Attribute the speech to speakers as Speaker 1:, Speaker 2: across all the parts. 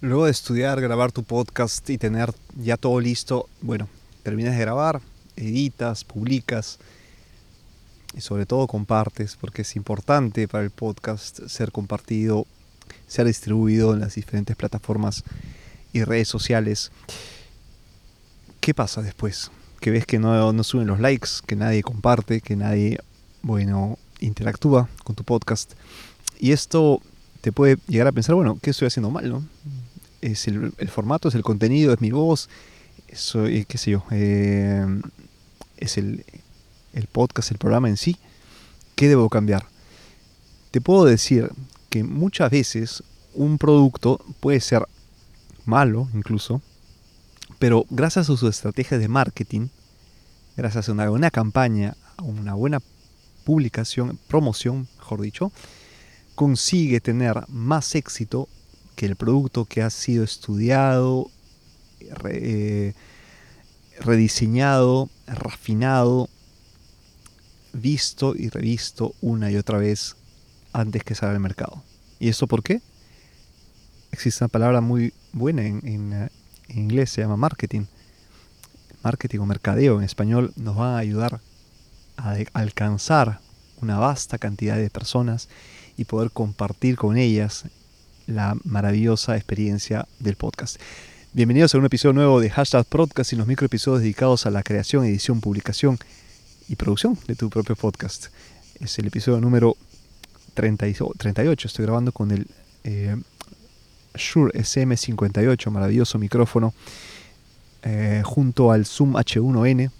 Speaker 1: Luego de estudiar, grabar tu podcast y tener ya todo listo, bueno, terminas de grabar, editas, publicas y sobre todo compartes, porque es importante para el podcast ser compartido, ser distribuido en las diferentes plataformas y redes sociales. ¿Qué pasa después? Que ves que no, no suben los likes, que nadie comparte, que nadie, bueno, interactúa con tu podcast. Y esto te puede llegar a pensar, bueno, ¿qué estoy haciendo mal? No? Es el, formato, es el contenido, es mi voz, soy, qué sé yo, eh, es el, el podcast, el programa en sí. ¿Qué debo cambiar? Te puedo decir que muchas veces un producto puede ser malo incluso, pero gracias a su estrategia de marketing, gracias a una buena campaña, a una buena publicación, promoción, mejor dicho, consigue tener más éxito que el producto que ha sido estudiado, eh, rediseñado, refinado, visto y revisto una y otra vez antes que salga al mercado. ¿Y eso por qué? Existe una palabra muy buena en, en inglés, se llama marketing. Marketing o mercadeo en español nos va a ayudar a alcanzar una vasta cantidad de personas y poder compartir con ellas la maravillosa experiencia del podcast. Bienvenidos a un episodio nuevo de Hashtag Podcast y los microepisodios dedicados a la creación, edición, publicación y producción de tu propio podcast. Es el episodio número 38. Estoy grabando con el eh, Shure SM58, maravilloso micrófono, eh, junto al Zoom H1N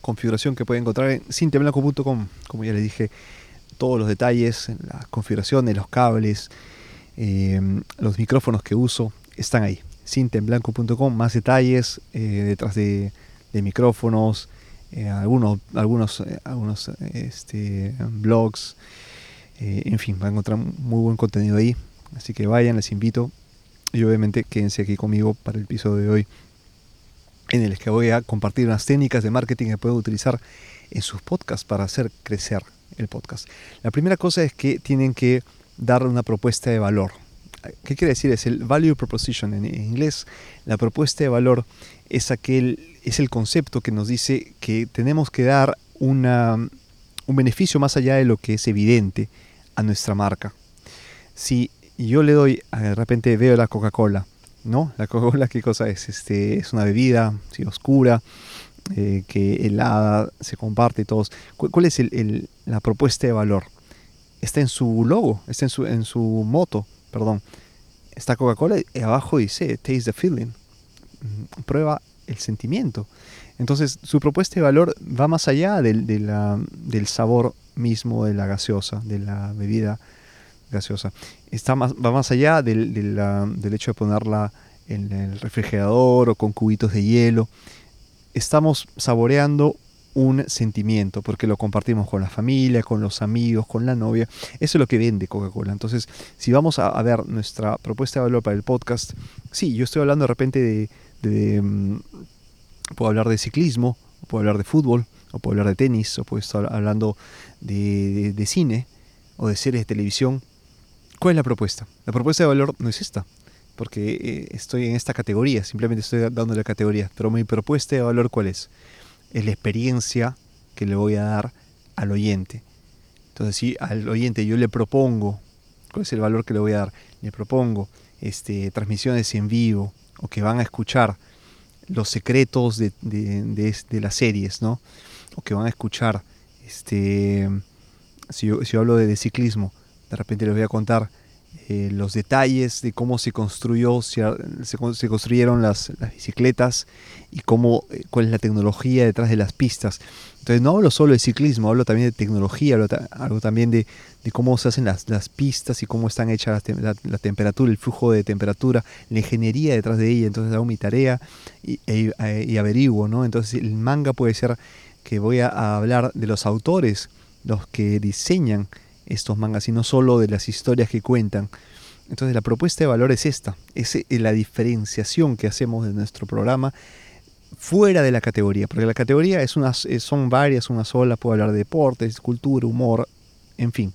Speaker 1: configuración que pueden encontrar en cinteblanco.com. Como ya les dije, todos los detalles, la configuración de los cables, em, los micrófonos que uso, están ahí. cintemblanco.com, más detalles eh, detrás de, micrófonos, eh, algunos, algunos, eh, algunos este, blogs, en fin, van a encontrar muy buen contenido ahí. Así que vayan, les invito. Y obviamente quédense aquí conmigo para el episodio de hoy en el que voy a compartir unas técnicas de marketing que pueden utilizar en sus podcasts para hacer crecer el podcast. La primera cosa es que tienen que darle una propuesta de valor. ¿Qué quiere decir? Es el value proposition en inglés. La propuesta de valor es aquel es el concepto que nos dice que tenemos que dar una, un beneficio más allá de lo que es evidente a nuestra marca. Si yo le doy, de repente veo la Coca-Cola ¿no? La Coca-Cola, ¿qué cosa es? Este, es una bebida oscura, eh, que helada, se comparte y todos. ¿Cuál, es la propuesta de valor? Está en su logo, está en su, en su moto, perdón. Está Coca-Cola y abajo dice Taste the Feeling. Mm, prueba el sentimiento. Entonces, su propuesta de valor va más allá del, del sabor mismo de la gaseosa, de la bebida gaseosa. Está más, va más allá del, del, hecho de ponerla en el refrigerador o con cubitos de hielo. Estamos saboreando un sentimiento, porque lo compartimos con la familia, con los amigos, con la novia. Eso es lo que vende Coca-Cola. Entonces, si vamos a, ver nuestra propuesta de valor para el podcast, sí, yo estoy hablando de repente de, mm, puedo hablar de ciclismo, puedo hablar de fútbol, o puedo hablar de tenis, o puedo estar hablando de, de cine, o de series de televisión, ¿Cuál es la propuesta? La propuesta de valor no es esta, porque eh, estoy en esta categoría, simplemente estoy dándole la categoría, pero mi propuesta de valor ¿cuál es? Es la experiencia que le voy a dar al oyente. Entonces, si al oyente yo le propongo, ¿cuál es el valor que le voy a dar? Le propongo este, transmisiones en vivo o que van a escuchar los secretos de, de, las series, ¿no? O que van a escuchar, este, si yo, si yo hablo de ciclismo, de repente les voy a contar eh, los detalles de cómo se construyó, se, construyeron las, bicicletas y cómo, eh, cuál es la tecnología detrás de las pistas. Entonces no hablo solo de ciclismo, hablo también de tecnología, hablo, también de, cómo se hacen las, pistas y cómo están hechas la, temperatura, el flujo de temperatura, la ingeniería detrás de ella. Entonces hago mi tarea y, e, y averiguo, ¿no? Entonces el manga puede ser que voy a hablar de los autores, los que diseñan estos mangas y no solo de las historias que cuentan. Entonces la propuesta de valor es esta, es eh, la diferenciación que hacemos de nuestro programa fuera de la categoría, porque la categoría es una, son varias, una sola, puedo hablar de deportes, cultura, humor, en fin.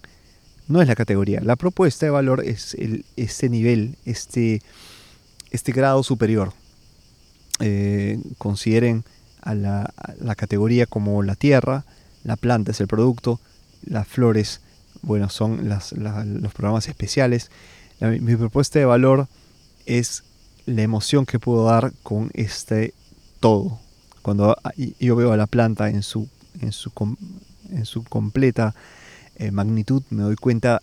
Speaker 1: no es la categoría. La propuesta de valor es el, este nivel, este, este grado superior. Eh, consideren a la, categoría como la tierra, la planta es el producto, las flores, bueno, son los programas especiales. mi propuesta de valor es la emoción que puedo dar con este todo. Cuando yo veo a la planta en su, en su, en su completa eh, magnitud, me doy cuenta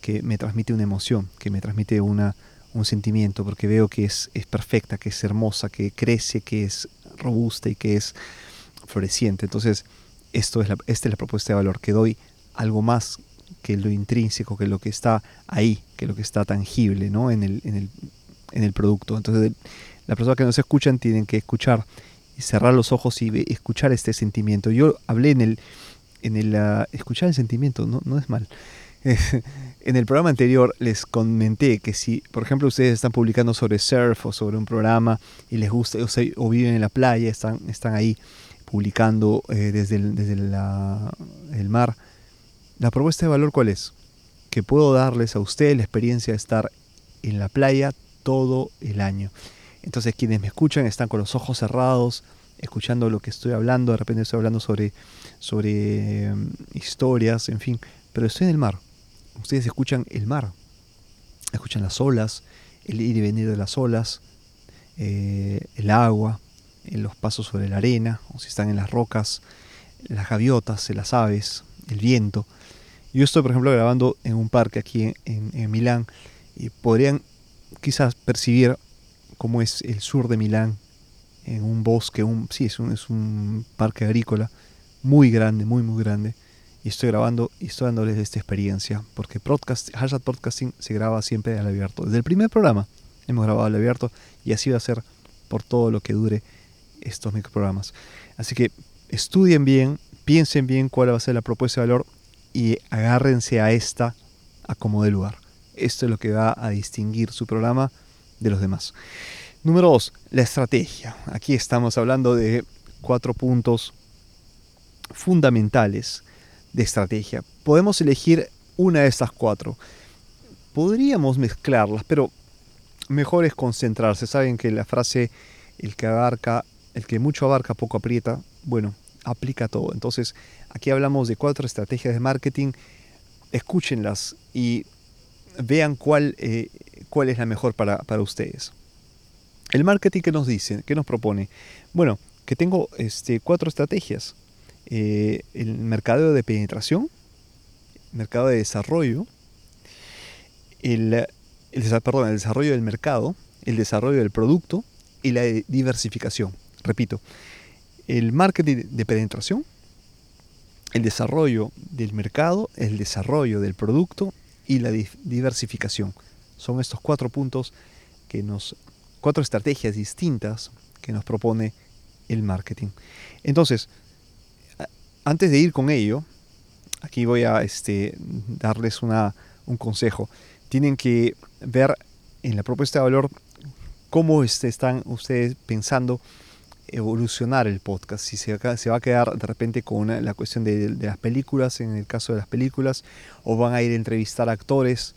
Speaker 1: que me transmite una emoción, que me transmite una, un sentimiento, porque veo que es, es perfecta, que es hermosa, que crece, que es robusta y que es floreciente. Entonces, esto es la, esta es la propuesta de valor, que doy algo más que lo intrínseco, que lo que está ahí, que lo que está tangible ¿no? en, el, en, el, en el producto. Entonces, las personas que nos escuchan tienen que escuchar y cerrar los ojos y escuchar este sentimiento. Yo hablé en el, en el ah, escuchar el sentimiento, no, no es mal. en el programa anterior les comenté que si, por ejemplo, ustedes están publicando sobre surf o sobre un programa y les gusta, o, viven en la playa, están, están ahí publicando eh, desde, el, desde el mar, la propuesta de valor cuál es? Que puedo darles a ustedes la experiencia de estar en la playa todo el año. Entonces quienes me escuchan están con los ojos cerrados, escuchando lo que estoy hablando, de repente estoy hablando sobre, sobre em, historias, en fin, pero estoy en el mar. Ustedes escuchan el mar, escuchan las olas, el ir y venir de las olas, eh, el agua, eh, los pasos sobre la arena, o si están en las rocas, las gaviotas, las aves, el viento. Yo estoy, por ejemplo, grabando en un parque aquí en, Milán y podrían quizás percibir como es el sur de Milán, en un bosque, un, sí, es un, es un parque agrícola muy grande, muy, muy grande. Y estoy grabando y estoy dándoles esta experiencia, porque podcast, Hashtag Podcasting se graba siempre al abierto. Desde el primer programa hemos grabado al abierto y así va a ser por todo lo que dure estos microprogramas. Así que estudien bien, piensen bien cuál va a ser la propuesta de valor y agárrense a esta a como de lugar. Esto es lo que va a distinguir su programa de los demás. Número dos, la estrategia. Aquí estamos hablando de cuatro puntos fundamentales de estrategia. Podemos elegir una de estas cuatro. Podríamos mezclarlas, pero mejor es concentrarse. Saben que la frase el que abarca, el que mucho abarca, poco aprieta, bueno, aplica todo. Entonces, aquí hablamos de cuatro estrategias de marketing. Escúchenlas y vean cuál eh, cuál es la mejor para, ustedes. El marketing que nos dice, que nos propone, bueno, que tengo este, cuatro estrategias. Eh, el mercado de penetración, mercado de desarrollo, el, perdón, el desarrollo del mercado, el desarrollo del producto y la diversificación. Repito, el marketing de penetración, el desarrollo del mercado, el desarrollo del producto y la diversificación. Son estos cuatro puntos que nos, cuatro estrategias distintas que nos propone el marketing. Entonces, antes de ir con ello, aquí voy a este, darles una, un consejo. Tienen que ver en la propuesta de valor cómo este, están ustedes pensando evolucionar el podcast, si se, va a quedar de repente con la cuestión de, las películas, en el caso de las películas, o van a ir a entrevistar actores,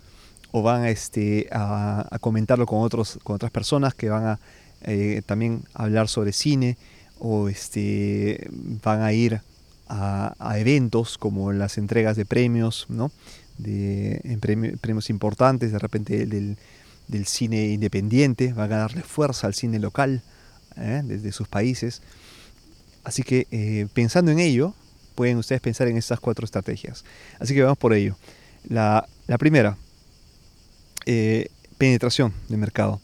Speaker 1: o van a, este, a, comentarlo con, otros, con otras personas que van a eh, también hablar sobre cine o este, van a ir a, eventos como las entregas de premios, ¿no? de, en premios importantes, de repente del, cine independiente, van a darle fuerza al cine local ¿eh? desde sus países. Así que eh, pensando en ello, pueden ustedes pensar en estas cuatro estrategias. Así que vamos por ello. La, primera, eh, penetración de mercado.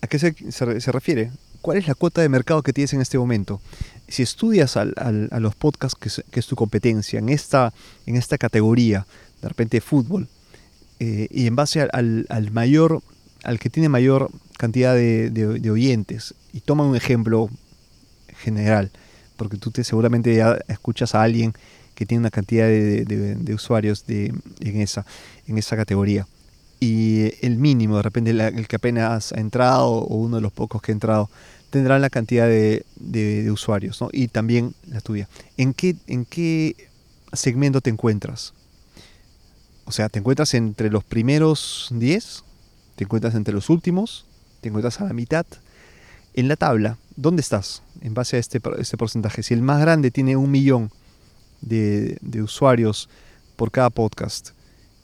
Speaker 1: ¿A qué se, refiere? ¿Cuál es la cuota de mercado que tienes en este momento? Si estudias a los podcasts, que es, tu competencia, en esta, en esta categoría, de repente fútbol, y en base al, mayor, al que tiene mayor cantidad de, oyentes, y toma un ejemplo general, porque tú te, seguramente escuchas a alguien que tiene una cantidad de, usuarios de, en, esa, en esa categoría y el mínimo, de repente el que apenas ha entrado o uno de los pocos que ha entrado, tendrán la cantidad de, usuarios ¿no? y también la tuya. ¿En qué, ¿En qué segmento te encuentras? O sea, te encuentras entre los primeros 10, te encuentras entre los últimos, te encuentras a la mitad. En la tabla, ¿dónde estás en base a este, este porcentaje? Si el más grande tiene un millón de, usuarios por cada podcast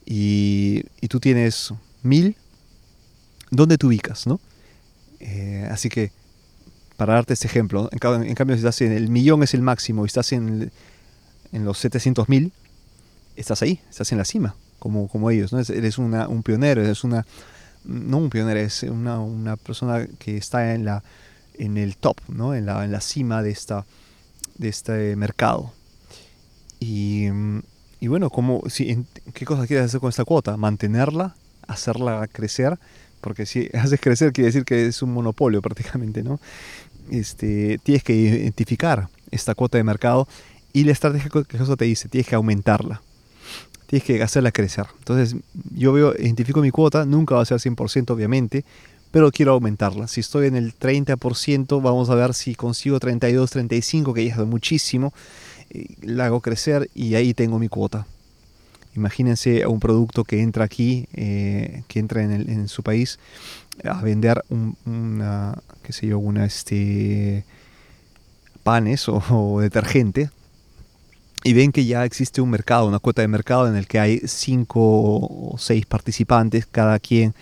Speaker 1: y, tú tienes mil, ¿dónde te ubicas? ¿no? Eh, así que, para darte este ejemplo, en, cambio, si estás en el millón es el máximo y estás en, en los 700 mil, estás ahí, estás en la cima, como, como ellos. ¿no? Eres una, un pionero, eres una, no un pionero, es una, una persona que está en, la, en el top, ¿no? en, la, en la cima de, esta, de este mercado. Y, y bueno, como, si, ¿qué cosa quieres hacer con esta cuota? Mantenerla, hacerla crecer, porque si haces crecer quiere decir que es un monopolio prácticamente, ¿no? Este, tienes que identificar esta cuota de mercado y la estrategia que eso te dice, tienes que aumentarla, tienes que hacerla crecer. Entonces, yo veo, identifico mi cuota, nunca va a ser 100% obviamente, pero quiero aumentarla. Si estoy en el 30%, vamos a ver si consigo 32, 35, que ya es muchísimo la hago crecer y ahí tengo mi cuota. Imagínense un producto que entra aquí, eh, que entra en, su país a vender un, una, qué sé yo, una, este, panes o, detergente y ven que ya existe un mercado, una cuota de mercado en el que hay cinco o seis participantes, cada quien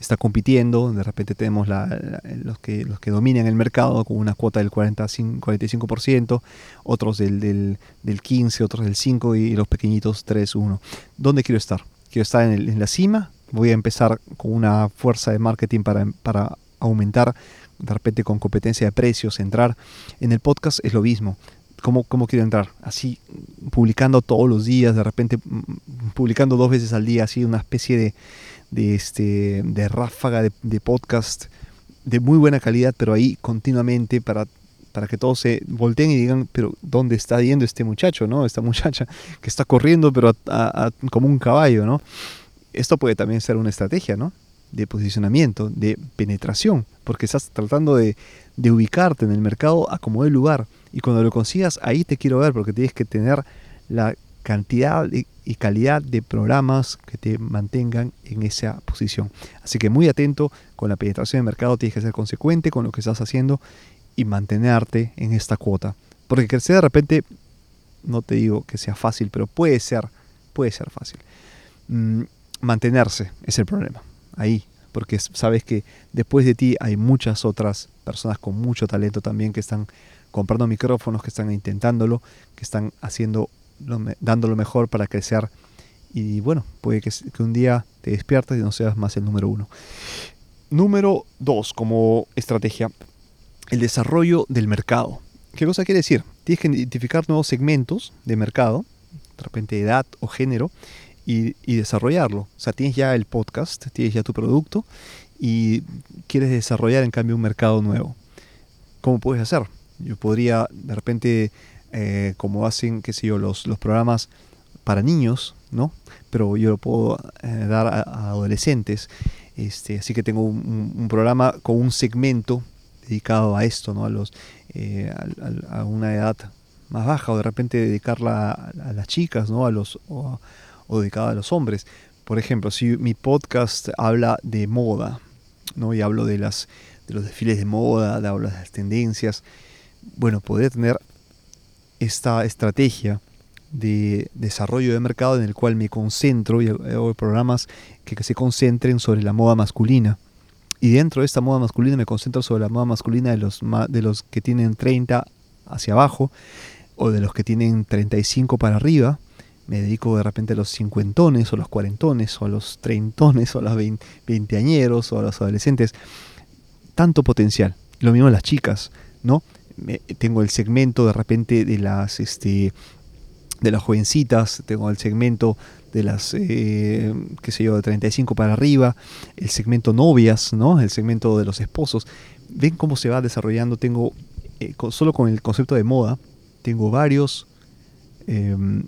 Speaker 1: está compitiendo, de repente tenemos los, que, los que dominan el mercado con una cuota del 45, 45%, otros del, del, del 15%, otros del 5% y los pequeñitos 3, 1. ¿Dónde quiero estar? Quiero estar en, en, la cima, voy a empezar con una fuerza de marketing para, para aumentar, de repente con competencia de precios, entrar. En el podcast es lo mismo. ¿Cómo, ¿Cómo, quiero entrar? Así, publicando todos los días, de repente mm, publicando dos veces al día, así una especie de, de, este, de ráfaga de, podcast de muy buena calidad, pero ahí continuamente para, para que todos se volteen y digan, pero ¿dónde está yendo este muchacho, no? Esta muchacha que está corriendo, pero como un caballo, ¿no? Esto puede también ser una estrategia, ¿no? De posicionamiento, de penetración, porque estás tratando de, de ubicarte en el mercado a como el lugar. Y cuando lo consigas, ahí te quiero ver, porque tienes que tener la cantidad y calidad de programas que te mantengan en esa posición. Así que muy atento con la penetración de mercado, tienes que ser consecuente con lo que estás haciendo y mantenerte en esta cuota. Porque crecer de repente, no te digo que sea fácil, pero puede ser, puede ser fácil. Mm, mantenerse es el problema, ahí, porque sabes que después de ti hay muchas otras personas con mucho talento también que están comprando micrófonos, que están intentándolo, que están haciendo lo mejor para crecer. Y bueno, puede que, un día te despiertes y no seas más el número uno. Número dos, como estrategia, el desarrollo del mercado. ¿Qué cosa quiere decir? Tienes que identificar nuevos segmentos de mercado, de repente edad o género, y, y, desarrollarlo. O sea, tienes ya el podcast, tienes ya tu producto y quieres desarrollar en cambio un mercado nuevo. ¿Cómo puedes hacer? Yo podría de repente eh, como hacen, qué sé yo, los, los programas para niños, ¿no? Pero yo lo puedo eh, dar a, adolescentes. Este, así que tengo un, programa con un segmento dedicado a esto, ¿no? A, los, eh, a, una edad más baja o de repente dedicarla a, las chicas, ¿no? A los, o, dedicado a los hombres. Por ejemplo, si mi podcast habla de moda, ¿no? Y hablo de, las, de los desfiles de moda, de, hablo de las tendencias, bueno, podría tener esta estrategia de desarrollo de mercado en el cual me concentro y hago programas que, se concentren sobre la moda masculina. Y dentro de esta moda masculina me concentro sobre la moda masculina de los, de los que tienen 30 hacia abajo o de los que tienen 35 para arriba. Me dedico de repente a los cincuentones o los cuarentones o a los treintones o a los veinteañeros o a los adolescentes. Tanto potencial. Lo mismo las chicas, ¿no? Tengo el segmento de repente de las este de las jovencitas, tengo el segmento de las, eh, qué sé yo, de 35 para arriba, el segmento novias, ¿no? El segmento de los esposos. Ven cómo se va desarrollando. Tengo, eh, solo con el concepto de moda, tengo varios, em,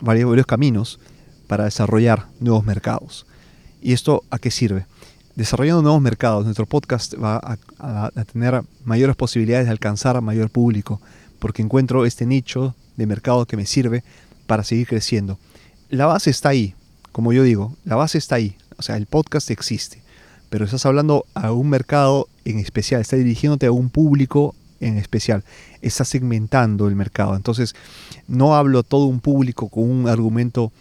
Speaker 1: varios, varios caminos para desarrollar nuevos mercados. ¿Y esto a qué sirve? Desarrollando nuevos mercados, nuestro podcast va a, tener mayores posibilidades de alcanzar a mayor público, porque encuentro este nicho de mercado que me sirve para seguir creciendo. La base está ahí. como yo digo, la base está ahí. O sea, el podcast existe. Pero estás hablando a un mercado en especial, estás dirigiéndote a un público en especial. Estás segmentando el mercado. Entonces, no hablo a todo un público con un argumento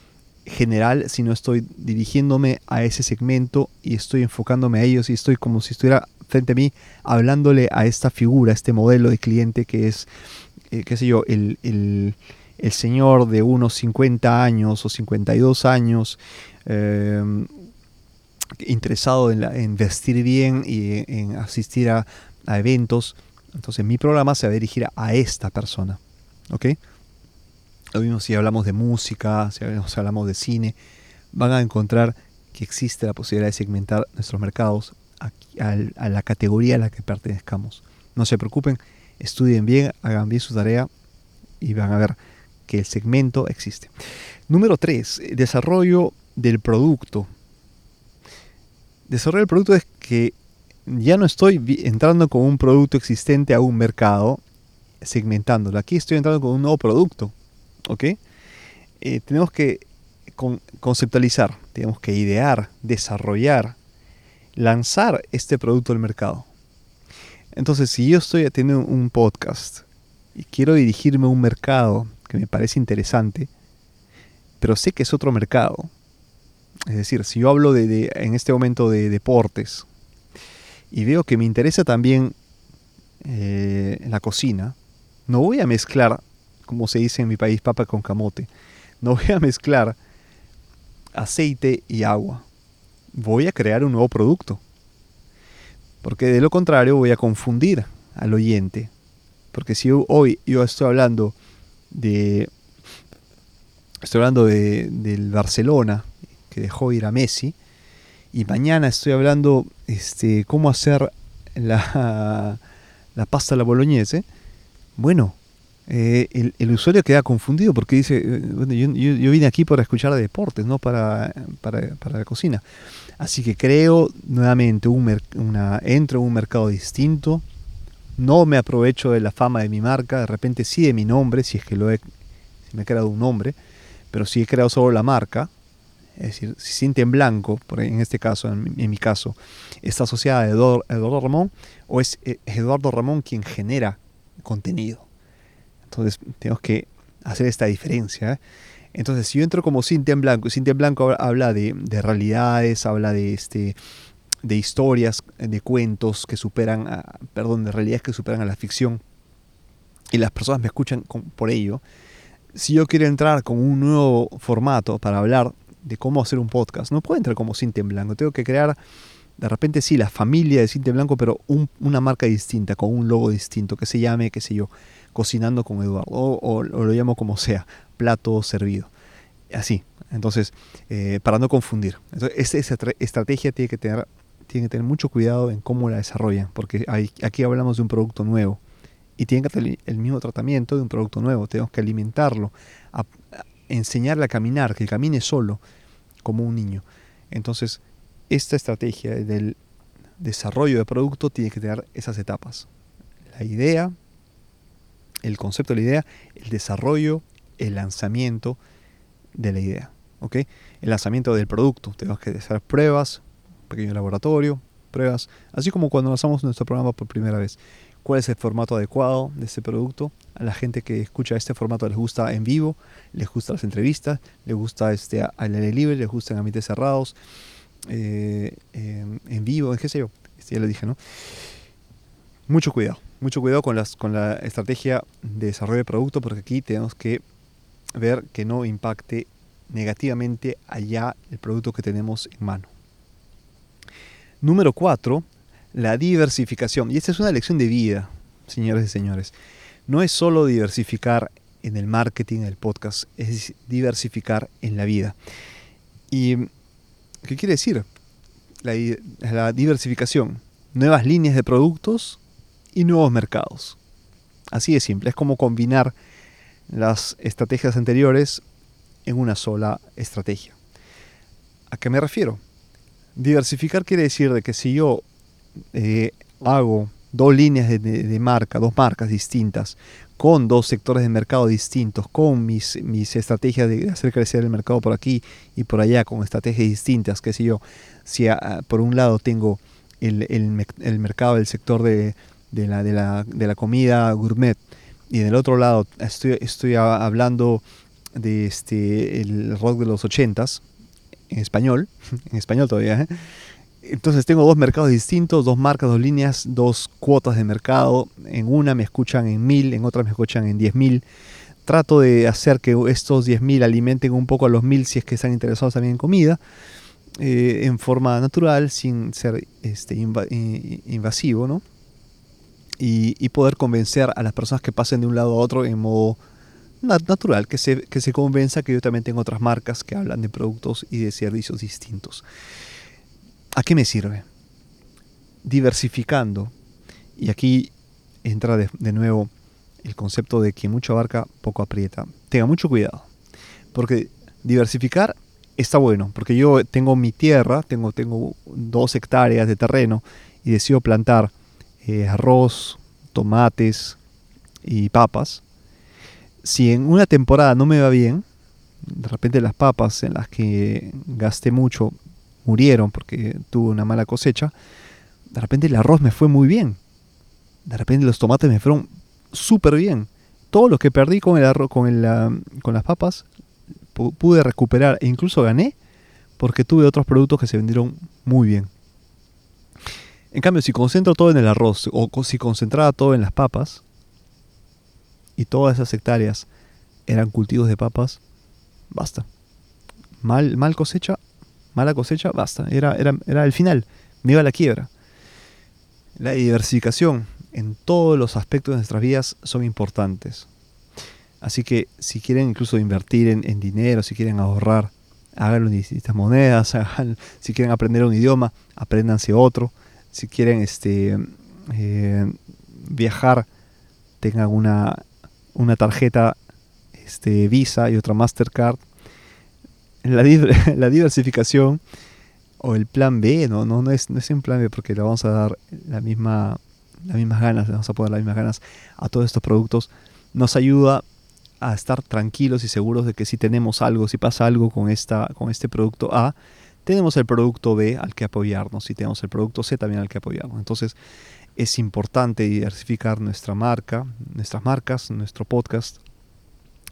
Speaker 1: general, sino estoy dirigiéndome a ese segmento y estoy enfocándome a ellos y estoy como si estuviera frente a mí hablándole a esta figura, a este modelo de cliente que es, eh, qué sé yo, el, el, el, señor de unos 50 años o 52 años. Eh, interesado en, en, vestir bien y en, asistir a, a, eventos. Entonces mi programa se va a dirigir a esta persona. ¿Ok? Lo mismo si hablamos de música, si hablamos de cine, van a encontrar que existe la posibilidad de segmentar nuestros mercados a, la categoría a la que pertenezcamos. No se preocupen, estudien bien, hagan bien su tarea y van a ver que el segmento existe. Número 3, desarrollo del producto. Desarrollo del producto es que ya no estoy entrando con un producto existente a un mercado, segmentándolo. Aquí estoy entrando con un nuevo producto. ¿Ok? Eh, tenemos que conceptualizar, tenemos que idear, desarrollar, lanzar este producto al mercado. Entonces, si yo estoy teniendo un podcast y quiero dirigirme a un mercado que me parece interesante, pero sé que es otro mercado, es decir, si yo hablo de, en este momento de deportes y veo que me interesa también eh, la cocina, no voy a mezclar como se dice en mi país, papa con camote. No voy a mezclar aceite y agua. Voy a crear un nuevo producto. Porque de lo contrario voy a confundir al oyente. Porque si hoy yo estoy hablando de. Estoy hablando de, del Barcelona, que dejó ir a Messi. Y mañana estoy hablando este, cómo hacer la, la pasta a la boloñese. Bueno, eh, el, usuario queda confundido porque dice, eh, bueno, yo, vine aquí para escuchar de deportes, no para, para, la cocina. Así que creo nuevamente un una, entro en un mercado distinto, no me aprovecho de la fama de mi marca, de repente sí de mi nombre, si es que lo he, me he creado un nombre, pero si he creado solo la marca, es decir, si siente en blanco, en este caso, en mi, caso, está asociada a Eduardo, Eduardo Ramón, o es eh, Eduardo Ramón quien genera contenido. Entonces tenemos que hacer esta diferencia. ¿eh? Entonces, si yo entro como Cintia en Blanco, Cintia en Blanco habla de, realidades, habla de, este, de historias, de cuentos que superan, a, perdón, de realidades que superan a la ficción, y las personas me escuchan por ello. Si yo quiero entrar con un nuevo formato para hablar de cómo hacer un podcast, no puedo entrar como Cintia en Blanco, tengo que crear de repente sí, la familia de Cintia en Blanco, pero una marca distinta, con un logo distinto, que se llame, qué sé yo, cocinando con Eduardo, o, lo llamo como sea, plato servido. Así, entonces, eh, para no confundir. Entonces, esa estrategia tiene que, tener, tiene que tener mucho cuidado en cómo la desarrollan, porque aquí hablamos de un producto nuevo y tiene que tener el mismo tratamiento de un producto nuevo. Tenemos que alimentarlo, enseñarle a caminar, que camine solo, como un niño. Entonces, esta estrategia del desarrollo de producto tiene que tener esas etapas. La idea, el concepto de la idea, el desarrollo, el lanzamiento de la idea. ¿ok? El lanzamiento del producto. Tenemos que hacer pruebas, pequeño laboratorio, pruebas, así como cuando lanzamos nuestro programa por primera vez. ¿Cuál es el formato adecuado de este producto? A la gente que escucha este formato les gusta en vivo, les gusta las entrevistas, les gusta este, al aire libre, les gusta en ambientes cerrados, eh, en vivo, en qué sé yo. Ya lo dije, ¿no? Mucho cuidado mucho cuidado con, la estrategia de desarrollo de producto porque aquí tenemos que ver que no impacte negativamente allá el producto que tenemos en mano. Número cuatro, la diversificación. Y esta es una lección de vida, señores y señores. No es solo diversificar en el marketing, en el podcast, es diversificar en la vida. ¿Y qué quiere decir? La, diversificación. Nuevas líneas de productos y nuevos mercados. Así de simple, es como combinar las estrategias anteriores en una sola estrategia. ¿A qué me refiero? Diversificar quiere decir de que si yo eh, hago dos líneas de, marca, dos marcas distintas, con dos sectores de mercado distintos, con mis, mis estrategias de hacer crecer el mercado por aquí y por allá, con estrategias distintas, qué sé yo, si por un lado tengo el, el, mercado del sector de, de, la, de, la, de la comida gourmet, y en el otro lado estoy, estoy hablando de este, el rock de los ochentas, en español, en español todavía, ¿eh? Entonces tengo dos mercados distintos, dos marcas, dos líneas, dos cuotas de mercado. En una me escuchan en mil, en otra me escuchan en diez mil. Trato de hacer que estos diez mil alimenten un poco a los mil si es que están interesados también en comida, eh, en forma natural, sin ser este, invasivo, ¿no? Y, poder convencer a las personas que pasen de un lado a otro en modo natural, que se, que se convenza que yo también tengo otras marcas que hablan de productos y de servicios distintos. ¿A qué me sirve? Diversificando. Y aquí entra de, nuevo el concepto de que mucho abarca, poco aprieta. Tenga mucho cuidado. Porque diversificar está bueno. Porque yo tengo mi tierra, tengo, tengo dos hectáreas de terreno y decido plantar eh, arroz, tomates y papas. Si en una temporada no me va bien, de repente las papas en las que gasté mucho murieron porque tuve una mala cosecha, de repente el arroz me fue muy bien. De repente los tomates me fueron súper bien. Todo lo que perdí con el arroz, con, el, con las papas, pude recuperar e incluso gané porque tuve otros productos que se vendieron muy bien. En cambio, si concentro todo en el arroz o si concentraba todo en las papas y todas esas hectáreas eran cultivos de papas, basta. Mal, mal cosecha, mala cosecha, basta. Era, era, era el final. Me iba a la quiebra. La diversificación en todos los aspectos de nuestras vidas son importantes. Así que si quieren incluso invertir en, dinero, si quieren ahorrar, háganlo en distintas monedas. si quieren aprender un idioma, apréndanse otro. Si quieren este, eh, viajar, tengan una, una tarjeta este, Visa y otra Mastercard la, diversificación o el plan B, no, no, no, es, no es un plan B porque le vamos a dar la misma, las mismas ganas, le vamos a poner las mismas ganas a todos estos productos, nos ayuda a estar tranquilos y seguros de que si tenemos algo, si pasa algo con, esta, con este producto A, tenemos el producto B al que apoyarnos y tenemos el producto C también al que apoyarnos. Entonces es importante diversificar nuestra marca, nuestras marcas, nuestro podcast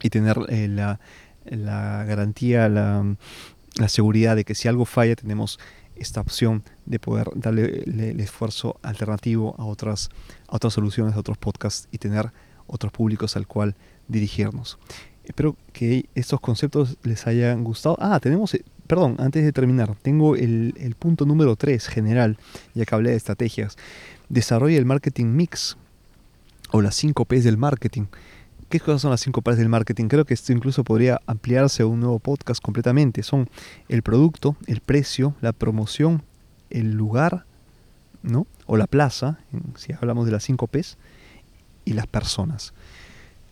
Speaker 1: y tener eh, la, la garantía, la, seguridad de que si algo falla tenemos esta opción de poder darle el, esfuerzo alternativo a otras, a otras soluciones, a otros podcasts y tener otros públicos al cual dirigirnos. Espero que estos conceptos les hayan gustado. Ah, tenemos, eh, perdón, antes de terminar, tengo el, el punto número 3 general, ya que hablé de estrategias. Desarrolla el marketing mix o las 5 P's del marketing. ¿Qué cosas son las cinco partes del marketing? Creo que esto incluso podría ampliarse a un nuevo podcast completamente. Son el producto, el precio, la promoción, el lugar, ¿no? O la plaza, si hablamos de las cinco P's, y las personas.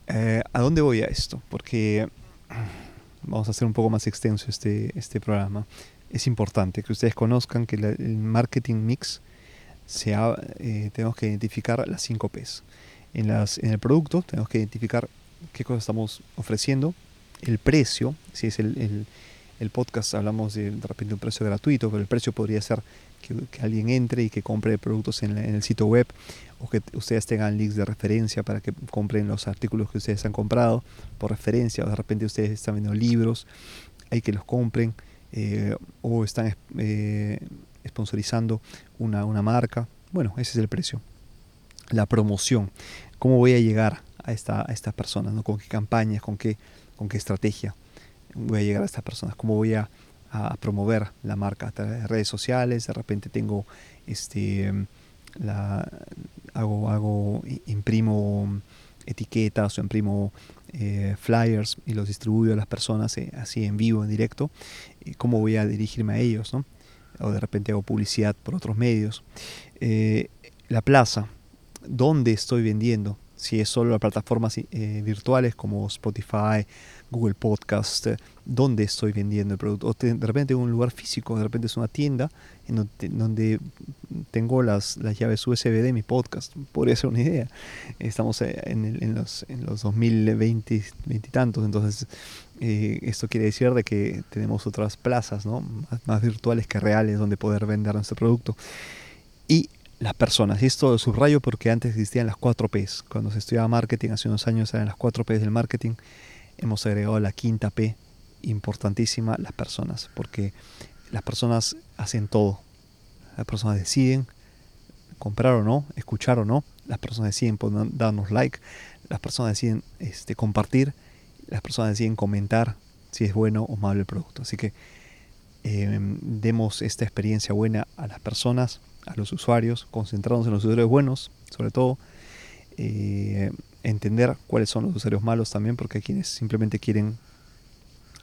Speaker 1: Eh, ¿A dónde voy a esto? Porque vamos a hacer un poco más extenso este, este programa. Es importante que ustedes conozcan que el marketing mix se eh, tenemos que identificar las cinco P's en, las, en el producto, tenemos que identificar qué cosas estamos ofreciendo, el precio, si es el, el, podcast, hablamos de, de repente un precio gratuito, pero el precio podría ser que, alguien entre y que compre productos en, el sitio web o que ustedes tengan links de referencia para que compren los artículos que ustedes han comprado por referencia, o de repente ustedes están vendiendo libros, hay que los compren eh, o están eh, sponsorizando una, una marca. Bueno, ese es el precio la promoción. ¿Cómo voy a llegar a, esta, a estas personas? ¿no? ¿Con qué campañas? ¿Con qué, ¿Con qué estrategia voy a llegar a estas personas? ¿Cómo voy a, promover la marca? A través de redes sociales, de repente tengo, este, la, hago, hago, imprimo etiquetas o imprimo eh, flyers y los distribuyo a las personas eh, así en vivo, en directo. ¿Cómo voy a dirigirme a ellos? ¿no? O de repente hago publicidad por otros medios. Eh, la plaza, dónde estoy vendiendo. Si es solo las plataformas eh, virtuales como Spotify, Google Podcast, eh, donde estoy vendiendo el producto. O de repente un lugar físico, de repente es una tienda en donde, tengo las, las, llaves USB de mi podcast. Podría ser una idea. Estamos eh, en, los, en los 2020 y tantos, entonces esto quiere decir de que tenemos otras plazas ¿no? más, más virtuales que reales donde poder vender nuestro producto. Y las personas. Esto lo subrayo porque antes existían las 4 Ps. Cuando se estudiaba marketing hace unos años eran las 4 Ps del marketing. Hemos agregado la quinta P, importantísima, las personas. Porque las personas hacen todo. Las personas deciden comprar o no, escuchar o no. Las personas deciden darnos like. Las personas deciden este, compartir. Las personas deciden comentar si es bueno o malo el producto. Así que em, demos esta experiencia buena a las personas a los usuarios, concentrarnos en los usuarios buenos, sobre todo, eh, entender cuáles son los usuarios malos también, porque hay quienes simplemente quieren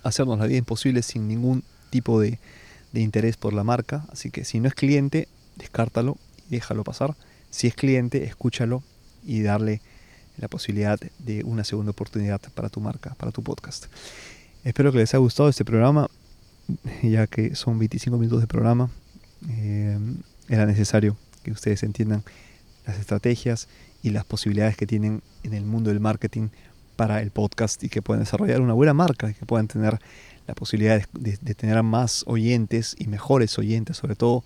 Speaker 1: hacernos la vida imposible sin ningún tipo de, interés por la marca. Así que si no es cliente, descártalo y déjalo pasar. Si es cliente, escúchalo y darle la posibilidad de una segunda oportunidad para tu marca, para tu podcast. Espero que les haya gustado este programa, ya que son 25 minutos de programa. Eh, era necesario que ustedes entiendan las estrategias y las posibilidades que tienen en el mundo del marketing para el podcast y que puedan desarrollar una buena marca y que puedan tener la posibilidad de, tener más oyentes y mejores oyentes sobre todo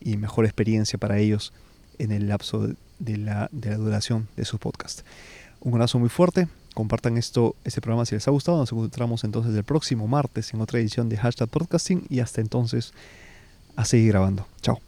Speaker 1: y mejor experiencia para ellos en el lapso de la, de la duración de su podcast. Un abrazo muy fuerte, compartan esto, este programa si les ha gustado, nos encontramos entonces el próximo martes en otra edición de Hashtag Podcasting y hasta entonces a seguir grabando. Chao.